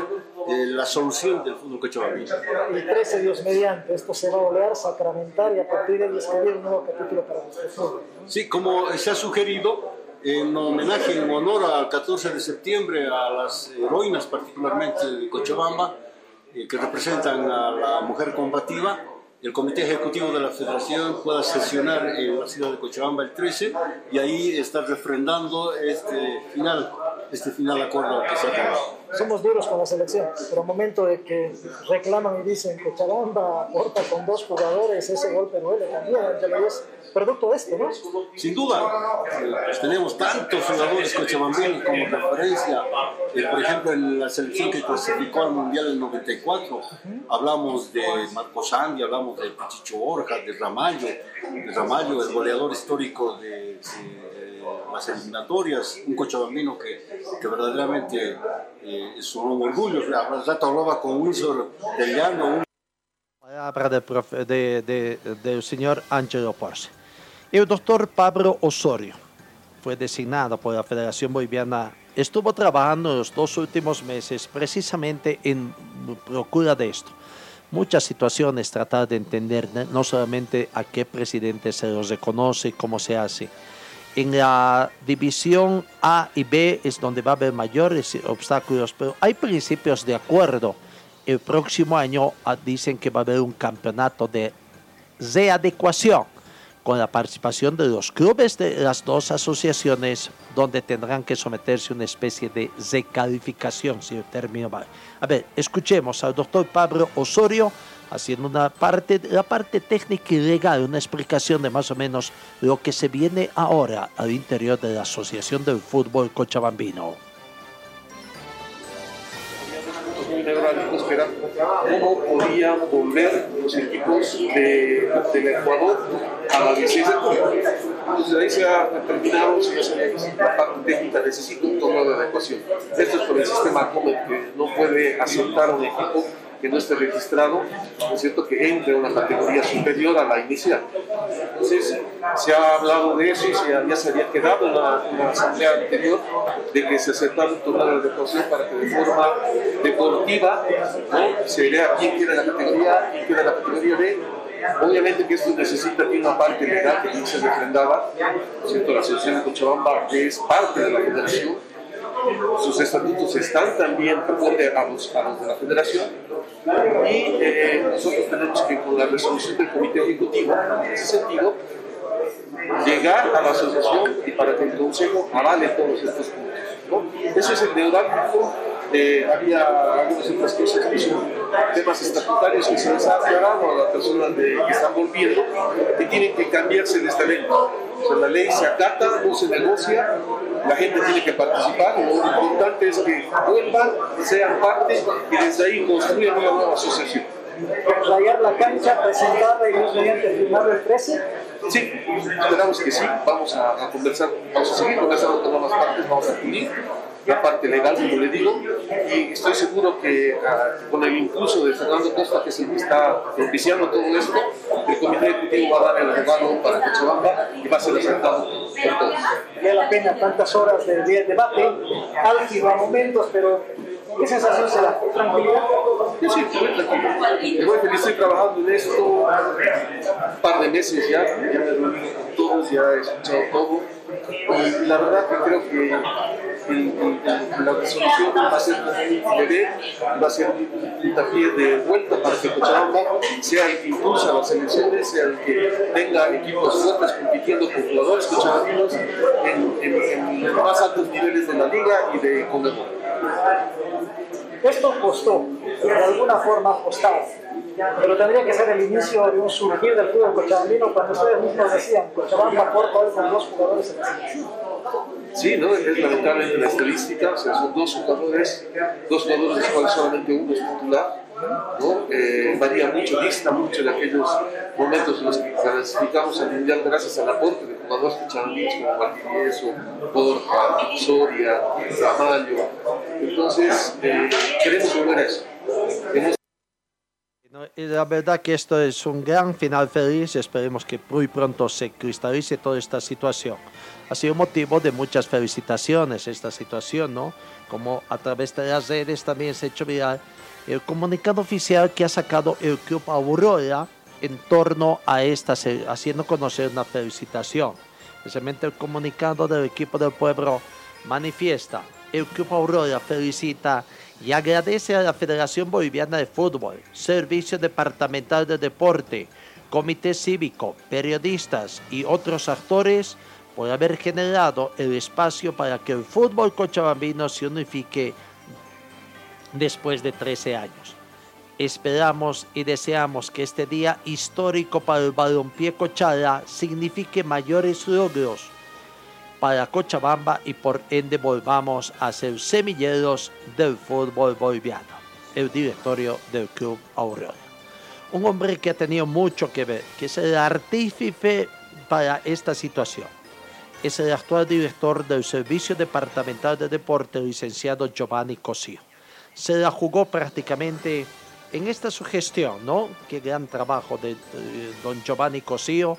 eh, la solución del fútbol cochabambino. El 13, Dios mediante, esto se va a volver, sacramentar y a partir de ahí escribir un nuevo capítulo para nuestro fútbol. Sí, como se ha sugerido, en homenaje, en honor al 14 de septiembre, a las heroínas particularmente de Cochabamba, eh, que representan a la mujer combativa, el Comité Ejecutivo de la Federación pueda sesionar en la ciudad de Cochabamba el 13 y ahí estar refrendando este final, este final acuerdo que se ha llegado. Somos duros con la selección, pero momento de que reclaman y dicen que Chabamba aporta con dos jugadores, ese golpe duele también, Ángelo, y es producto de esto, ¿no? Sin duda, pues tenemos tantos jugadores cochabambinos como referencia. Eh, por ejemplo, en la selección que clasificó al Mundial del 94, hablamos de Marco Sandi, hablamos de Pichicho Borja, de Ramallo, de Ramallo, el goleador histórico de, de las eliminatorias, un cochabambino que, que verdaderamente eh, es un orgullo. Al rato hablaba con del Llano, un Palabra del, profe- de- de- del señor Angelo Porce. El doctor Pablo Osorio fue designado por la Federación Boliviana. Estuvo trabajando los dos últimos meses precisamente en procura de esto. Muchas situaciones tratar de entender no solamente a qué presidente se los reconoce, cómo se hace. En la división A y B es donde va a haber mayores obstáculos, pero hay principios de acuerdo. El próximo año ah, dicen que va a haber un campeonato de readecuación con la participación de los clubes de las dos asociaciones donde tendrán que someterse a una especie de recalificación, si el término vale. A ver, escuchemos al doctor Pablo Osorio haciendo una parte, la parte técnica y legal, una explicación de más o menos lo que se viene ahora al interior de la Asociación del Fútbol Cochabambino. Muy neurálgicos que era cómo podían volver los equipos de, del Ecuador a la 16 de julio. Entonces ahí se ha determinado si la parte técnica necesita un torneo de adecuación. Esto es por el sistema COMET que no puede aceptar un equipo que no esté registrado, ¿no es cierto?, que entre una categoría superior a la inicial. Entonces, se ha hablado de eso y se, ya se había quedado en la, asamblea anterior de que se aceptara un torneo de adecuación para que de forma deportiva ¿no? se vea quién quiere la categoría, quién quiere la categoría B, Obviamente que esto necesita que una parte legal que se refrendaba, ¿cierto? la Asociación de Cochabamba es parte de la federación, sus estatutos están también acorde a los, a de la federación y eh, nosotros tenemos que con la resolución del comité ejecutivo en ese sentido llegar a la asociación y para que el consejo avale todos estos puntos eso es el neurálgico eh, había algunas otras cosas que son temas estatutarios que se les ha aclarado a las personas que están volviendo que tienen que cambiarse de esta ley. O sea, la ley se acata, no se negocia, la gente tiene que participar, lo importante es que vuelvan, sean parte y desde ahí construyan una nueva asociación. ¿Rayar la cancha, presentada y mediante firmar el 13? Sí, esperamos que sí, vamos a, a conversar, vamos a seguir conversando con todas las partes, vamos a unir la parte legal, como le digo, y estoy seguro que uh, con el impulso de Fernando Costa, que es el que está propiciando todo esto, el Comité Ejecutivo va a dar el regalo para Cochabamba y va a ser aceptado por todos. Vale la pena tantas horas de, de debate, álgido a momentos, pero ¿qué sensación se da? ¿Tranquilidad? Yo sí, muy tranquilo. Feliz, estoy trabajando en esto un par de meses ya, ya todos, ya he escuchado todo, y la verdad que creo que la resolución va a ser un bebé, va a ser un puntapié de vuelta para que Cochabamba sea el que impulsa las elecciones, sea el que tenga equipos fuertes compitiendo con jugadores cochabambinos en, los más altos niveles de la liga y de Conmebol. Esto costó, de alguna forma costado, pero tendría que ser el inicio de un surgir del fútbol cochabambino cuando ustedes mismos decían, Cochabamba aporta hoy con dos jugadores en la selección. Sí, ¿no? es lamentablemente la estadística, o sea, son dos jugadores, dos jugadores de los cuales solamente uno es titular, ¿no? Eh, varía mucho, dista mucho de aquellos momentos en los que clasificamos al Mundial gracias al aporte de jugadores cochabambinos como Martínez, Borja, Soria, Ramallo. Entonces, eh, queremos volver a eso. Queremos Y la verdad que esto es un gran final feliz. Esperemos que muy pronto se cristalice toda esta situación. Ha sido motivo de muchas felicitaciones esta situación, ¿no? Como a través de las redes también se ha hecho viral el comunicado oficial que ha sacado el Club Aurora en torno a esta, haciendo conocer una felicitación. Precisamente el comunicado del equipo del pueblo manifiesta, el Club Aurora felicita y agradece a la Federación Boliviana de Fútbol, Servicio Departamental de Deporte, Comité Cívico, periodistas y otros actores por haber generado el espacio para que el fútbol cochabambino se unifique después de 13 años. Esperamos y deseamos que este día histórico para el balompié Cochala signifique mayores logros para Cochabamba y por ende volvamos a ser semilleros del fútbol boliviano. El directorio del Club Aurora. Un hombre que ha tenido mucho que ver, que es el artífice para esta situación. Es el actual director del Servicio Departamental de Deporte, licenciado Giovanni Cosío. Se la jugó prácticamente en esta sugestión, ¿no? Qué gran trabajo de, don Giovanni Cosío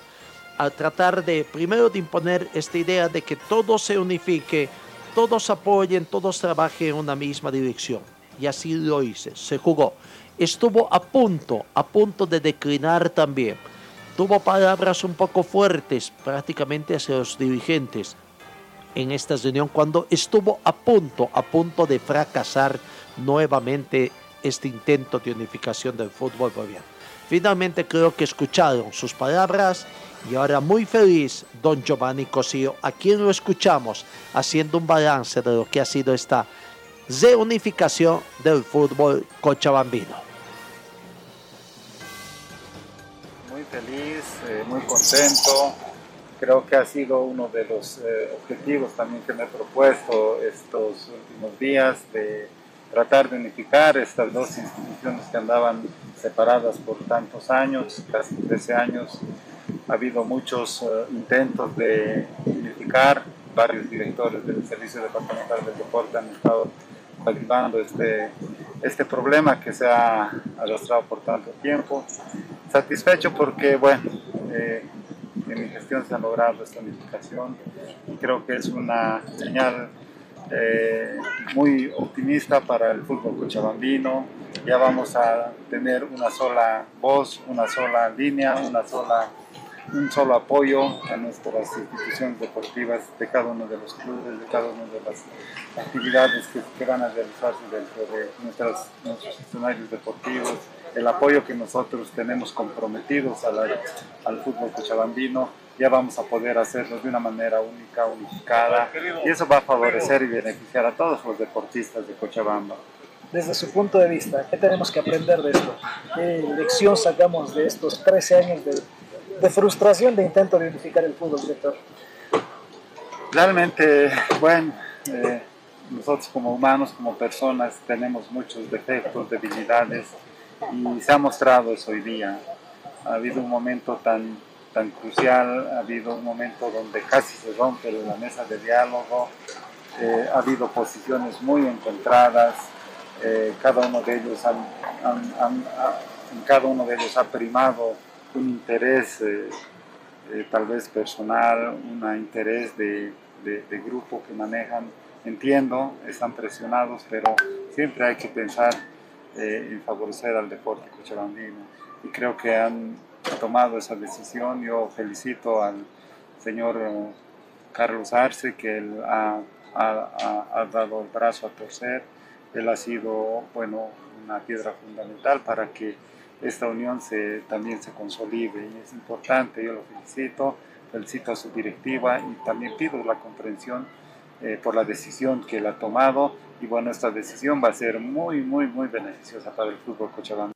al tratar de, primero, de imponer esta idea de que todo se unifique, todos apoyen, todos trabajen en una misma dirección. Y así lo hice, se jugó. Estuvo a punto, a punto de declinar también. Tuvo palabras un poco fuertes prácticamente hacia los dirigentes en esta reunión cuando estuvo a punto, a punto de fracasar nuevamente este intento de unificación del fútbol boliviano. Finalmente creo que escucharon sus palabras y ahora muy feliz don Giovanni Cosío, a quien lo escuchamos haciendo un balance de lo que ha sido esta reunificación del fútbol cochabambino. Feliz, eh, muy contento. Creo que ha sido uno de los eh, objetivos también que me he propuesto estos últimos días de tratar de unificar estas dos instituciones que andaban separadas por tantos años, casi 13 años. Ha habido muchos eh, intentos de unificar, varios directores del Servicio Departamental del Deporte han estado validando este, este problema que se ha arrastrado por tanto tiempo. Satisfecho porque, bueno, eh, en mi gestión se ha logrado esta unificación creo que es una señal eh, muy optimista para el fútbol cochabambino. Ya vamos a tener una sola voz, una sola línea, una sola, un solo apoyo a nuestras instituciones deportivas de cada uno de los clubes, de cada una de las actividades que, que van a realizarse dentro de nuestras, nuestros escenarios deportivos, el apoyo que nosotros tenemos comprometidos a la, al fútbol cochabambino ya vamos a poder hacerlo de una manera única, unificada, y eso va a favorecer y beneficiar a todos los deportistas de Cochabamba. Desde su punto de vista, ¿qué tenemos que aprender de esto? ¿Qué lección sacamos de estos 13 años de, de frustración de intento de unificar el fútbol, director? Realmente, bueno, eh, nosotros como humanos, como personas, tenemos muchos defectos, debilidades, y se ha mostrado eso hoy día. Ha habido un momento tan tan crucial, ha habido un momento donde casi se rompe la mesa de diálogo, eh, ha habido posiciones muy encontradas, eh, cada uno de ellos han, en cada uno de ellos ha primado un interés eh, tal vez personal, un interés de, de, grupo que manejan. Entiendo, están presionados, pero siempre hay que pensar en favorecer al deporte cochabambino. Y creo que han ha tomado esa decisión. Yo felicito al señor eh, Carlos Arce, que él ha, ha, ha, dado el brazo a torcer. Él ha sido, bueno, una piedra fundamental para que esta unión se, también se consolide y es importante, yo lo felicito, felicito a su directiva y también pido la comprensión eh, por la decisión que él ha tomado y bueno, esta decisión va a ser muy, muy, muy beneficiosa para el fútbol cochabamba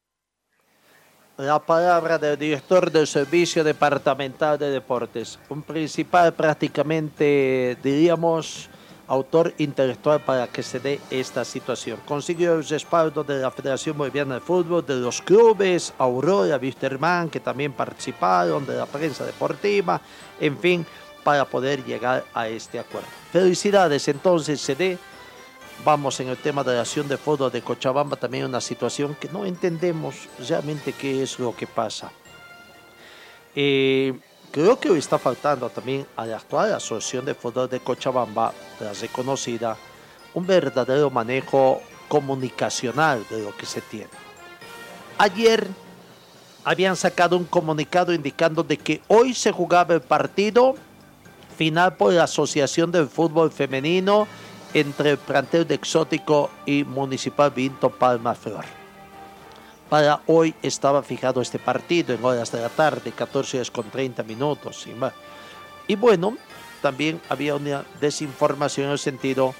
la palabra del director del Servicio Departamental de Deportes, un principal prácticamente, diríamos, autor intelectual para que se dé esta situación. Consiguió el respaldo de la Federación Boliviana de Fútbol, de los clubes, Aurora, Wisterman, que también participaron, de la prensa deportiva, en fin, para poder llegar a este acuerdo. Felicidades entonces, se dé Vamos en el tema de la acción de fútbol de Cochabamba, también una situación que no entendemos realmente qué es lo que pasa. Eh, creo que está faltando también a la actual Asociación de Fútbol de Cochabamba, la reconocida, un verdadero manejo comunicacional de lo que se tiene. Ayer habían sacado un comunicado indicando de que hoy se jugaba el partido final por la Asociación del Fútbol Femenino entre el plantel de Exótico y Municipal Vinto Palma Flor. Para hoy estaba fijado este partido en horas de la tarde, 14 horas con 30 minutos. Y bueno, también había una desinformación en el sentido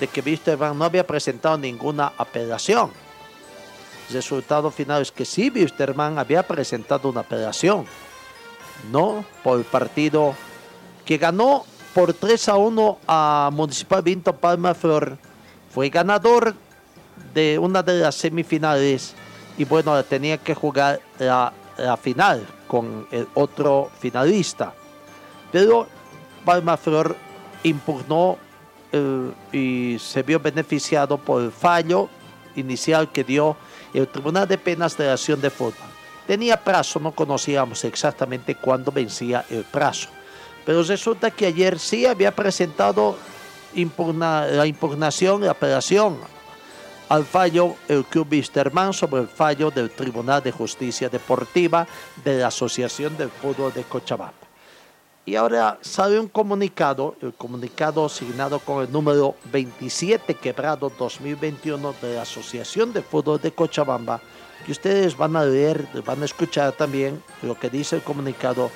de que Wisterman no había presentado ninguna apelación. El resultado final es que sí, Wisterman había presentado una apelación, no por el partido que ganó por 3 a 1 a Municipal Vinto Palma Flor. Fue ganador de una de las semifinales y bueno, tenía que jugar la, final con el otro finalista. Pero Palma Flor impugnó eh, y se vio beneficiado por el fallo inicial que dio el Tribunal de Penas de la Acción de Fútbol. Tenía plazo, no conocíamos exactamente cuándo vencía el plazo. Pero resulta que ayer sí había presentado la impugnación, la apelación al fallo el Club Wisterman sobre el fallo del Tribunal de Justicia Deportiva de la Asociación del Fútbol de Cochabamba. Y ahora sale un comunicado, el comunicado asignado con el número 27 quebrado 2021 de la Asociación de Fútbol de Cochabamba, que ustedes van a leer, van a escuchar también lo que dice el comunicado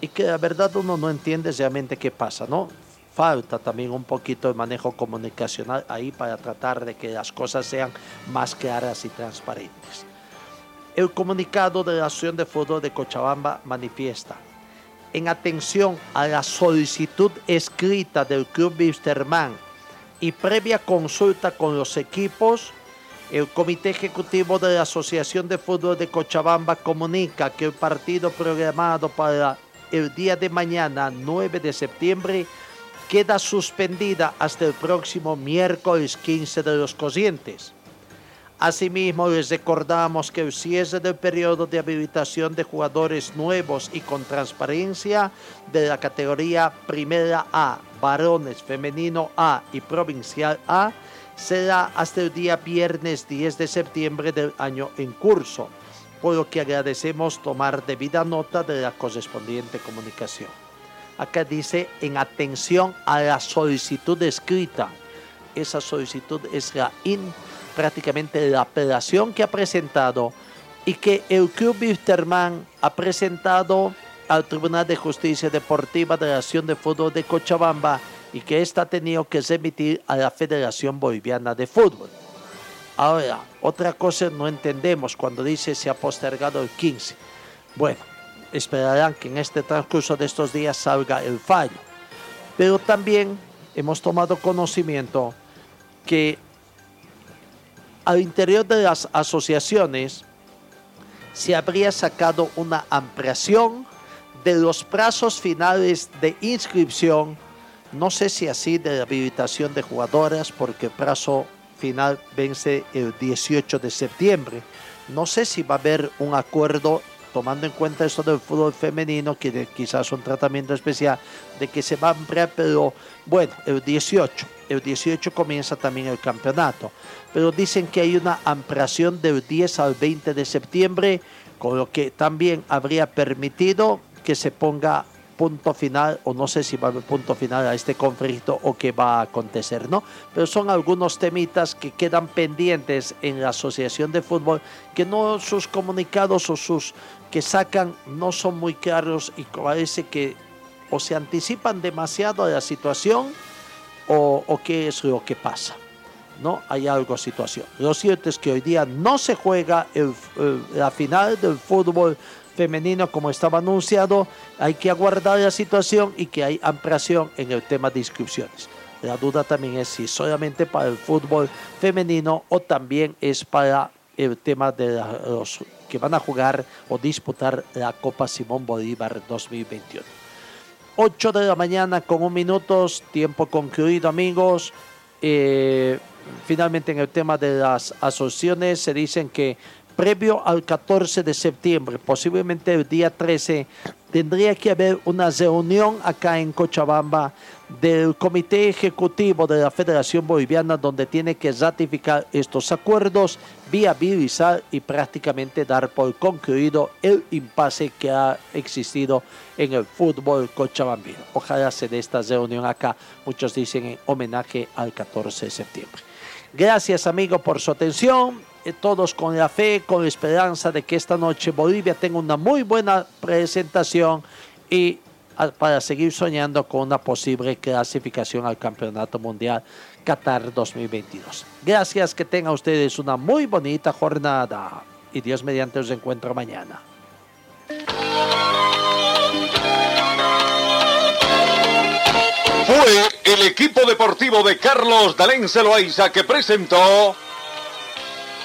y que la verdad uno no entiende realmente qué pasa, ¿no? Falta también un poquito de manejo comunicacional ahí para tratar de que las cosas sean más claras y transparentes. El comunicado de la Asociación de Fútbol de Cochabamba manifiesta, en atención a la solicitud escrita del Club Wisterman y previa consulta con los equipos, el Comité Ejecutivo de la Asociación de Fútbol de Cochabamba comunica que el partido programado para el día de mañana, 9 de septiembre, queda suspendida hasta el próximo miércoles 15 de los cocientes. Asimismo, les recordamos que el cierre del periodo de habilitación de jugadores nuevos y con transparencia de la categoría Primera A, varones, femenino A y provincial A será hasta el día viernes 10 de septiembre del año en curso, por lo que agradecemos tomar debida nota de la correspondiente comunicación. Acá dice en atención a la solicitud escrita. Esa solicitud es la in, prácticamente la apelación que ha presentado y que el Club Wisterman ha presentado al Tribunal de Justicia Deportiva de la Acción de Fútbol de Cochabamba y que ésta ha tenido que remitir a la Federación Boliviana de Fútbol. Ahora, otra cosa no entendemos cuando dice se ha postergado el 15. Bueno, esperarán que en este transcurso de estos días salga el fallo. Pero también hemos tomado conocimiento que al interior de las asociaciones se habría sacado una ampliación de los plazos finales de inscripción no sé si así de la habilitación de jugadoras, porque el plazo final vence el 18 de septiembre. No sé si va a haber un acuerdo, tomando en cuenta eso del fútbol femenino, que quizás un tratamiento especial, de que se va a ampliar, pero bueno, el 18. El 18 comienza también el campeonato. Pero dicen que hay una ampliación del 10 al 20 de septiembre, con lo que también habría permitido que se ponga punto final, o no sé si va a haber punto final a este conflicto o qué va a acontecer, ¿no? Pero son algunos temitas que quedan pendientes en la Asociación de Fútbol, que no sus comunicados o sus que sacan no son muy claros y parece que o se anticipan demasiado a la situación o, o qué es lo que pasa. ¿no? Hay algo situación. Lo cierto es que hoy día no se juega el, el, la final del fútbol femenino como estaba anunciado, hay que aguardar la situación y que hay ampliación en el tema de inscripciones. La duda también es si solamente para el fútbol femenino o también es para el tema de los que van a jugar o disputar la Copa Simón Bolívar 2021. 8 de la mañana con un minutos, tiempo concluido amigos. Eh, finalmente en el tema de las asociaciones se dicen que previo al 14 de septiembre, posiblemente el día 13, tendría que haber una reunión acá en Cochabamba del Comité Ejecutivo de la Federación Boliviana donde tiene que ratificar estos acuerdos, viabilizar y prácticamente dar por concluido el impasse que ha existido en el fútbol cochabambino. Ojalá se dé esta reunión acá, muchos dicen en homenaje al 14 de septiembre. Gracias amigos por su atención todos con la fe, con la esperanza de que esta noche Bolivia tenga una muy buena presentación y para seguir soñando con una posible clasificación al Campeonato Mundial Qatar 2022. Gracias, que tengan ustedes una muy bonita jornada y Dios mediante os encuentro mañana. Fue el equipo deportivo de Carlos Dalén Celoaiza que presentó